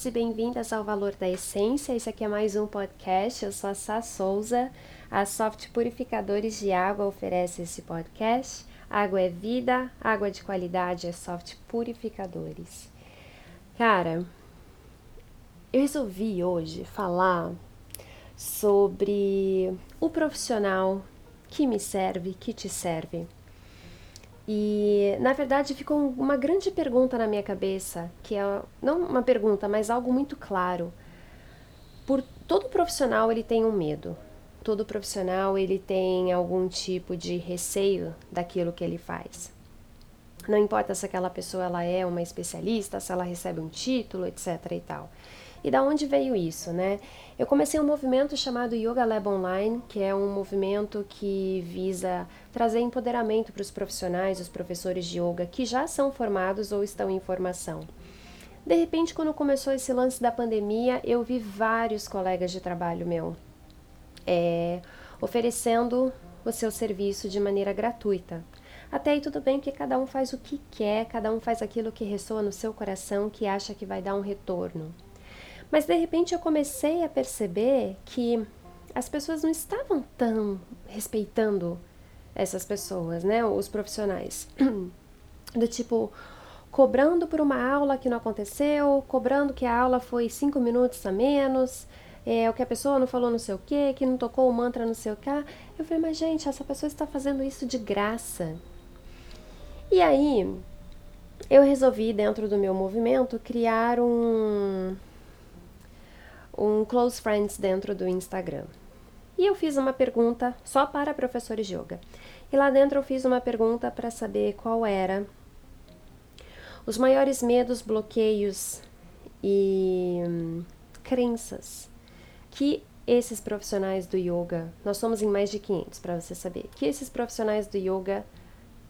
bem-vindos e bem-vindas ao Valor da Essência. Esse aqui é mais um podcast. Eu sou a Sá Souza. A Soft Purificadores de Água oferece esse podcast. Água é vida, água de qualidade é Soft Purificadores. Cara, eu resolvi hoje falar sobre o profissional que me serve, que te serve. E na verdade ficou uma grande pergunta na minha cabeça, que é não uma pergunta, mas algo muito claro. Por todo profissional ele tem um medo. Todo profissional ele tem algum tipo de receio daquilo que ele faz. Não importa se aquela pessoa ela é uma especialista, se ela recebe um título, etc e tal. E da onde veio isso, né? Eu comecei um movimento chamado Yoga Lab Online, que é um movimento que visa trazer empoderamento para os profissionais, os professores de yoga que já são formados ou estão em formação. De repente, quando começou esse lance da pandemia, eu vi vários colegas de trabalho meu é, oferecendo o seu serviço de maneira gratuita. Até aí tudo bem que cada um faz o que quer, cada um faz aquilo que ressoa no seu coração, que acha que vai dar um retorno. Mas de repente eu comecei a perceber que as pessoas não estavam tão respeitando essas pessoas, né? Os profissionais. Do tipo, cobrando por uma aula que não aconteceu, cobrando que a aula foi cinco minutos a menos, é, o que a pessoa não falou não sei o que, que não tocou o mantra não sei o que. Eu falei, mas gente, essa pessoa está fazendo isso de graça. E aí, eu resolvi, dentro do meu movimento, criar um, um close friends dentro do Instagram. E eu fiz uma pergunta só para professores de yoga. E lá dentro eu fiz uma pergunta para saber qual era os maiores medos, bloqueios e hum, crenças que esses profissionais do yoga, nós somos em mais de 500 para você saber, que esses profissionais do yoga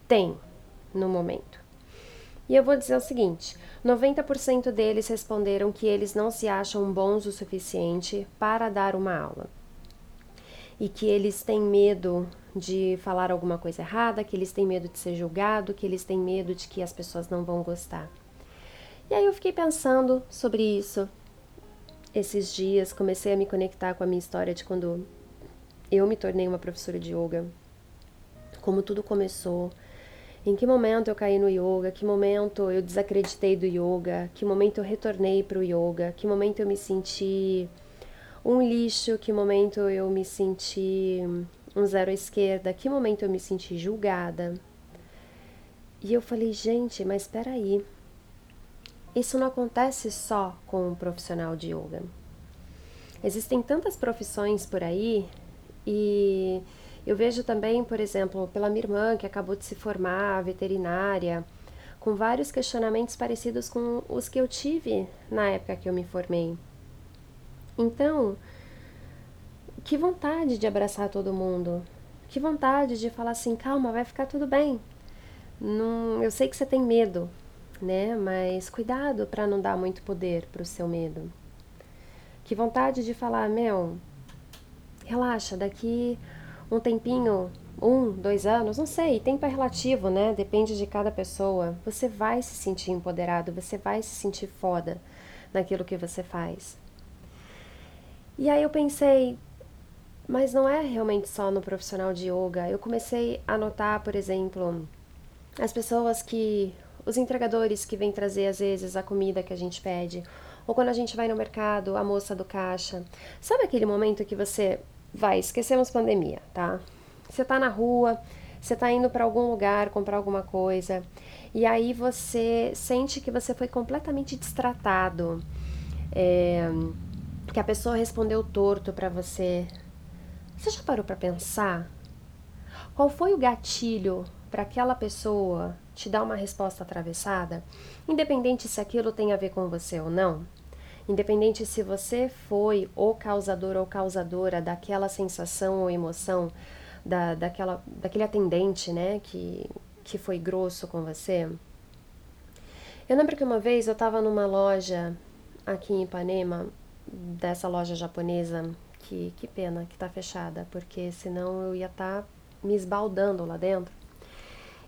têm no momento. E eu vou dizer o seguinte: 90% deles responderam que eles não se acham bons o suficiente para dar uma aula. E que eles têm medo de falar alguma coisa errada, que eles têm medo de ser julgado, que eles têm medo de que as pessoas não vão gostar. E aí eu fiquei pensando sobre isso esses dias, comecei a me conectar com a minha história de quando eu me tornei uma professora de yoga, como tudo começou, em que momento eu caí no yoga? Que momento eu desacreditei do yoga? Que momento eu retornei para o yoga? Que momento eu me senti um lixo? Que momento eu me senti um zero à esquerda? Que momento eu me senti julgada? E eu falei, gente, mas espera aí. Isso não acontece só com um profissional de yoga. Existem tantas profissões por aí e eu vejo também, por exemplo, pela minha irmã que acabou de se formar, veterinária, com vários questionamentos parecidos com os que eu tive na época que eu me formei. Então, que vontade de abraçar todo mundo, que vontade de falar assim, calma, vai ficar tudo bem. Não, eu sei que você tem medo, né? Mas cuidado para não dar muito poder para o seu medo. Que vontade de falar, meu, relaxa, daqui um tempinho, um, dois anos, não sei, tempo é relativo, né? Depende de cada pessoa. Você vai se sentir empoderado, você vai se sentir foda naquilo que você faz. E aí eu pensei, mas não é realmente só no profissional de yoga. Eu comecei a notar, por exemplo, as pessoas que. os entregadores que vêm trazer às vezes a comida que a gente pede. Ou quando a gente vai no mercado, a moça do caixa. Sabe aquele momento que você vai, esquecemos pandemia, tá? Você tá na rua, você tá indo para algum lugar comprar alguma coisa, e aí você sente que você foi completamente destratado, é, que a pessoa respondeu torto para você. Você já parou para pensar? Qual foi o gatilho para aquela pessoa te dar uma resposta atravessada, independente se aquilo tem a ver com você ou não? Independente se você foi o causador ou causadora daquela sensação ou emoção da, daquela, daquele atendente, né, que, que foi grosso com você. Eu lembro que uma vez eu estava numa loja aqui em Ipanema, dessa loja japonesa, que, que pena que está fechada, porque senão eu ia estar tá me esbaldando lá dentro.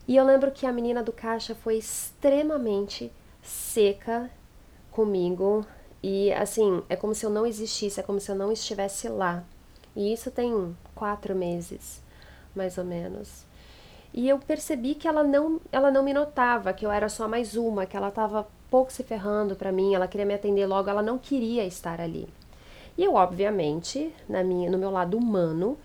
E eu lembro que a menina do caixa foi extremamente seca comigo E assim, é como se eu não existisse, é como se eu não estivesse lá. E isso tem quatro meses, mais ou menos. E eu percebi que ela não, ela não me notava, que eu era só mais uma, que ela estava pouco se ferrando para mim, ela queria me atender logo, ela não queria estar ali. E eu, obviamente, na minha, no meu lado humano,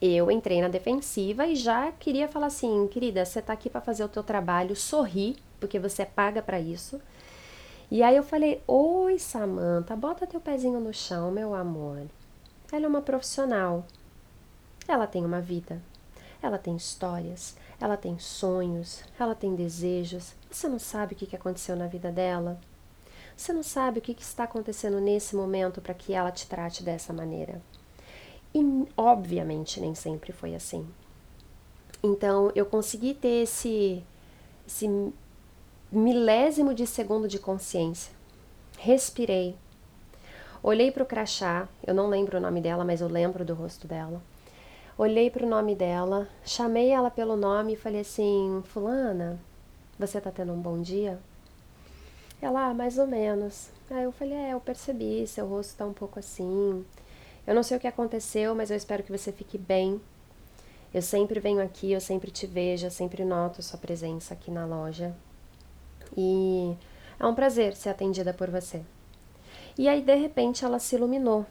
eu entrei na defensiva e já queria falar assim, querida, você está aqui para fazer o teu trabalho, sorri, porque você paga para isso. E aí eu falei: "Oi, Samantha, bota teu pezinho no chão, meu amor. Ela é uma profissional. Ela tem uma vida. Ela tem histórias, ela tem sonhos, ela tem desejos. Você não sabe o que aconteceu na vida dela? Você não sabe o que está acontecendo nesse momento para que ela te trate dessa maneira. E, obviamente, nem sempre foi assim. Então, eu consegui ter esse, esse milésimo de segundo de consciência. Respirei. Olhei para o crachá, eu não lembro o nome dela, mas eu lembro do rosto dela. Olhei para o nome dela, chamei ela pelo nome e falei assim: Fulana, você tá tendo um bom dia? Ela, ah, mais ou menos. Aí eu falei: É, eu percebi, seu rosto tá um pouco assim. Eu não sei o que aconteceu, mas eu espero que você fique bem. Eu sempre venho aqui, eu sempre te vejo, eu sempre noto sua presença aqui na loja. E é um prazer ser atendida por você. E aí, de repente, ela se iluminou.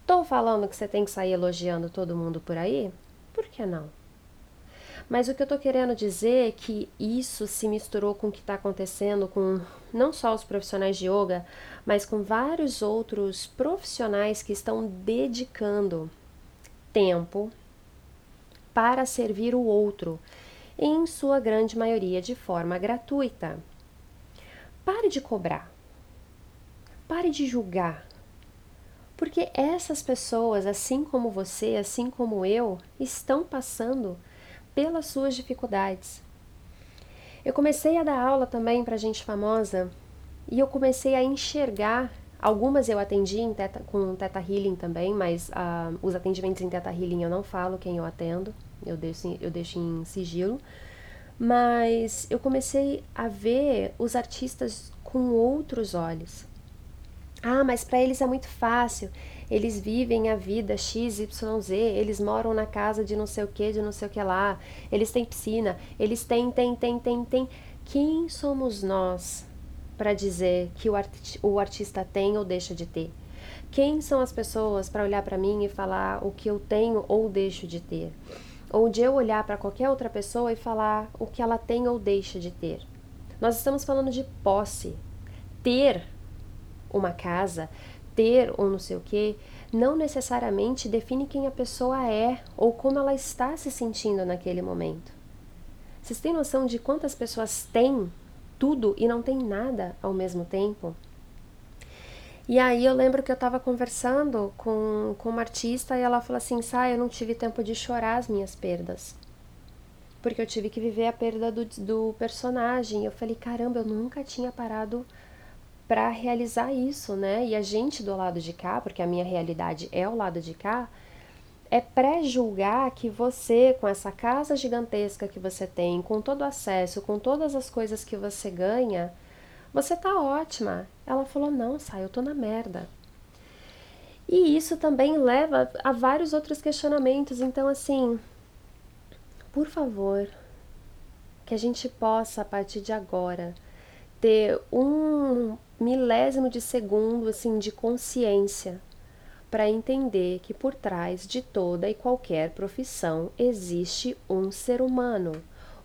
Estou falando que você tem que sair elogiando todo mundo por aí? Por que não? Mas o que eu estou querendo dizer é que isso se misturou com o que está acontecendo com não só os profissionais de yoga, mas com vários outros profissionais que estão dedicando tempo para servir o outro, em sua grande maioria de forma gratuita. Pare de cobrar. Pare de julgar. Porque essas pessoas, assim como você, assim como eu, estão passando pelas suas dificuldades. Eu comecei a dar aula também para gente famosa e eu comecei a enxergar. Algumas eu atendi teta, com Teta Healing também, mas uh, os atendimentos em Teta Healing eu não falo quem eu atendo, eu deixo, eu deixo em sigilo. Mas eu comecei a ver os artistas com outros olhos. Ah, mas para eles é muito fácil. Eles vivem a vida XYZ, eles moram na casa de não sei o que, de não sei o que lá, eles têm piscina, eles têm, têm, têm, têm, têm. Quem somos nós para dizer que o, o artista tem ou deixa de ter? Quem são as pessoas para olhar para mim e falar o que eu tenho ou deixo de ter? Ou de eu olhar para qualquer outra pessoa e falar o que ela tem ou deixa de ter? Nós estamos falando de posse. Ter uma casa, ter um não sei o que, não necessariamente define quem a pessoa é ou como ela está se sentindo naquele momento. Vocês têm noção de quantas pessoas têm tudo e não têm nada ao mesmo tempo? E aí eu lembro que eu estava conversando com, com uma artista e ela falou assim, Sai, eu não tive tempo de chorar as minhas perdas. Porque eu tive que viver a perda do, do personagem. Eu falei, caramba, eu nunca tinha parado para realizar isso, né? E a gente do lado de cá, porque a minha realidade é o lado de cá, é pré-julgar que você, com essa casa gigantesca que você tem, com todo o acesso, com todas as coisas que você ganha, você tá ótima. Ela falou: não, sai, eu tô na merda. E isso também leva a vários outros questionamentos. Então, assim, por favor, que a gente possa, a partir de agora, ter um milésimo de segundo assim de consciência para entender que por trás de toda e qualquer profissão existe um ser humano,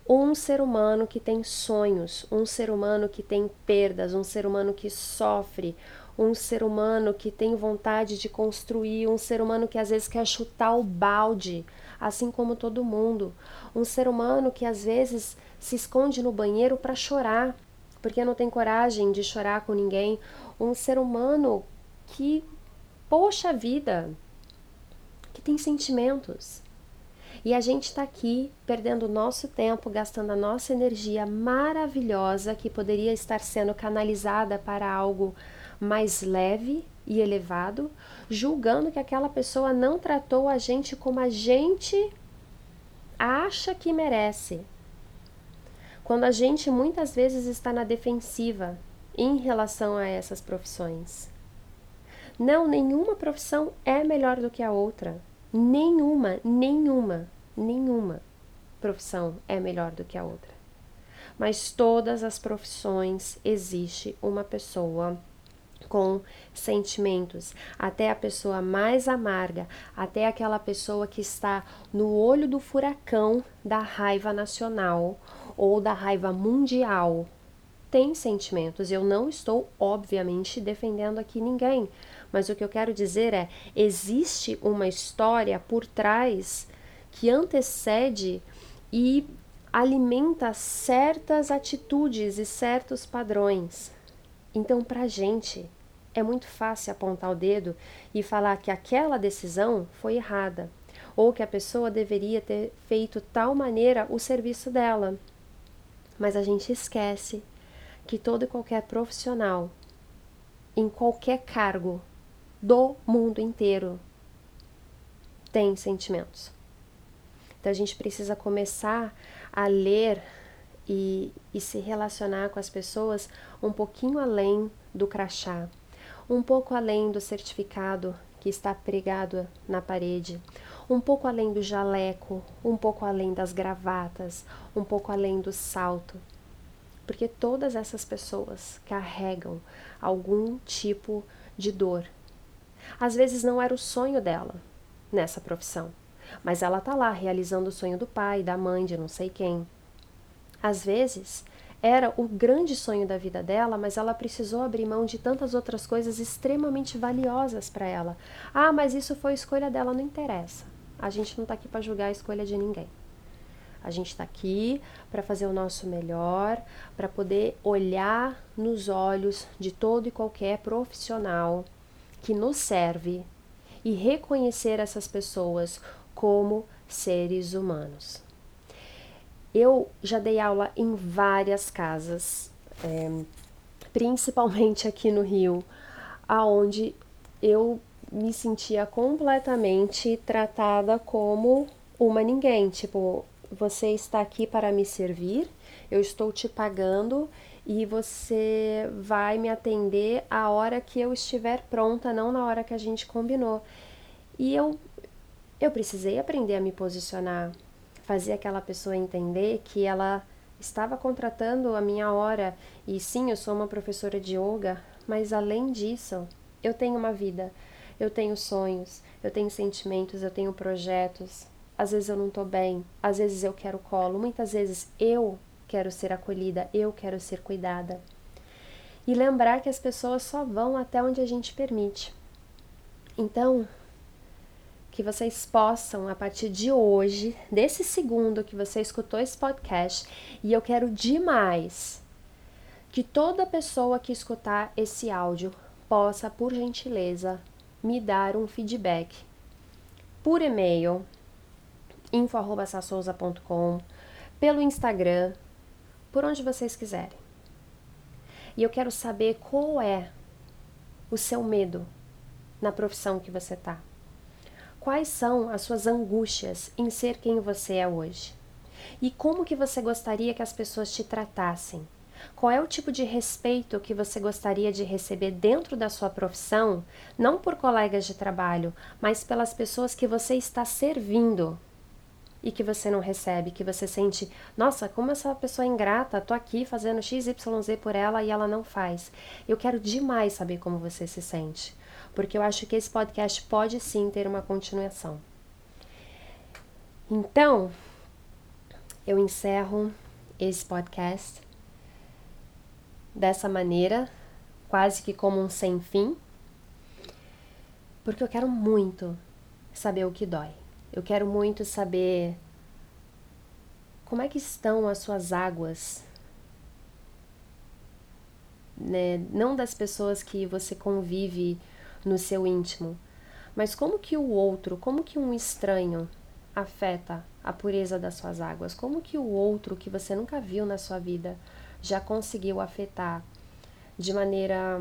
um ser humano que tem sonhos, um ser humano que tem perdas, um ser humano que sofre, um ser humano que tem vontade de construir, um ser humano que às vezes quer chutar o balde, assim como todo mundo, um ser humano que às vezes se esconde no banheiro para chorar, porque não tem coragem de chorar com ninguém. Um ser humano que, poxa vida, que tem sentimentos. E a gente está aqui perdendo nosso tempo, gastando a nossa energia maravilhosa que poderia estar sendo canalizada para algo mais leve e elevado, julgando que aquela pessoa não tratou a gente como a gente acha que merece. Quando a gente muitas vezes está na defensiva, em relação a essas profissões. Não, nenhuma profissão é melhor do que a outra. Nenhuma, nenhuma, nenhuma profissão é melhor do que a outra. Mas todas as profissões existe uma pessoa com sentimentos, até a pessoa mais amarga, até aquela pessoa que está no olho do furacão da raiva nacional ou da raiva mundial. Tem sentimentos. Eu não estou, obviamente, defendendo aqui ninguém, mas o que eu quero dizer é: existe uma história por trás que antecede e alimenta certas atitudes e certos padrões. Então, para a gente, é muito fácil apontar o dedo e falar que aquela decisão foi errada, ou que a pessoa deveria ter feito tal maneira o serviço dela. Mas a gente esquece que todo e qualquer profissional, em qualquer cargo do mundo inteiro, tem sentimentos. Então a gente precisa começar a ler e, e se relacionar com as pessoas um pouquinho além do crachá um pouco além do certificado que está pregado na parede, um pouco além do jaleco, um pouco além das gravatas, um pouco além do salto. Porque todas essas pessoas carregam algum tipo de dor. Às vezes não era o sonho dela nessa profissão, mas ela está lá realizando o sonho do pai, da mãe, de não sei quem. Às vezes era o grande sonho da vida dela, mas ela precisou abrir mão de tantas outras coisas extremamente valiosas para ela. Ah, mas isso foi escolha dela, não interessa. A gente não está aqui para julgar a escolha de ninguém. A gente está aqui para fazer o nosso melhor, para poder olhar nos olhos de todo e qualquer profissional que nos serve e reconhecer essas pessoas como seres humanos. Eu já dei aula em várias casas, é, principalmente aqui no Rio, aonde eu me sentia completamente tratada como uma ninguém. Tipo, você está aqui para me servir, eu estou te pagando e você vai me atender a hora que eu estiver pronta, não na hora que a gente combinou. E eu eu precisei aprender a me posicionar fazer aquela pessoa entender que ela estava contratando a minha hora e sim, eu sou uma professora de yoga, mas além disso, eu tenho uma vida, eu tenho sonhos, eu tenho sentimentos, eu tenho projetos. Às vezes eu não estou bem, às vezes eu quero colo, muitas vezes eu quero ser acolhida, eu quero ser cuidada. E lembrar que as pessoas só vão até onde a gente permite. Então, que vocês possam, a partir de hoje, desse segundo que você escutou esse podcast, e eu quero demais que toda pessoa que escutar esse áudio possa, por gentileza, me dar um feedback por e-mail info@sassouza.com, pelo Instagram, por onde vocês quiserem. E eu quero saber qual é o seu medo na profissão que você está. Quais são as suas angústias em ser quem você é hoje? E como que você gostaria que as pessoas te tratassem? Qual é o tipo de respeito que você gostaria de receber dentro da sua profissão, não por colegas de trabalho, mas pelas pessoas que você está servindo e que você não recebe, que você sente, nossa, como essa pessoa é ingrata, tô aqui fazendo XYZ por ela e ela não faz. Eu quero demais saber como você se sente porque eu acho que esse podcast pode sim ter uma continuação. Então, eu encerro esse podcast dessa maneira, quase que como um sem fim, porque eu quero muito saber o que dói. Eu quero muito saber como é que estão as suas águas, né? Não das pessoas que você convive no seu íntimo. Mas como que o outro, como que um estranho afeta a pureza das suas águas? Como que o outro que você nunca viu na sua vida já conseguiu afetar de maneira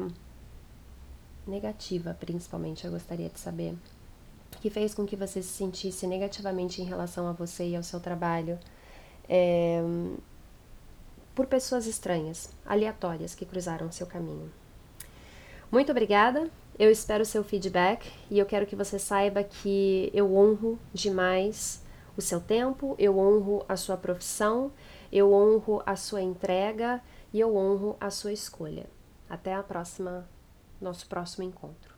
negativa, principalmente, eu gostaria de saber, que fez com que você se sentisse negativamente em relação a você e ao seu trabalho? É, por pessoas estranhas, aleatórias que cruzaram seu caminho. Muito obrigada. Eu espero seu feedback e eu quero que você saiba que eu honro demais o seu tempo, eu honro a sua profissão, eu honro a sua entrega e eu honro a sua escolha. Até a próxima, nosso próximo encontro.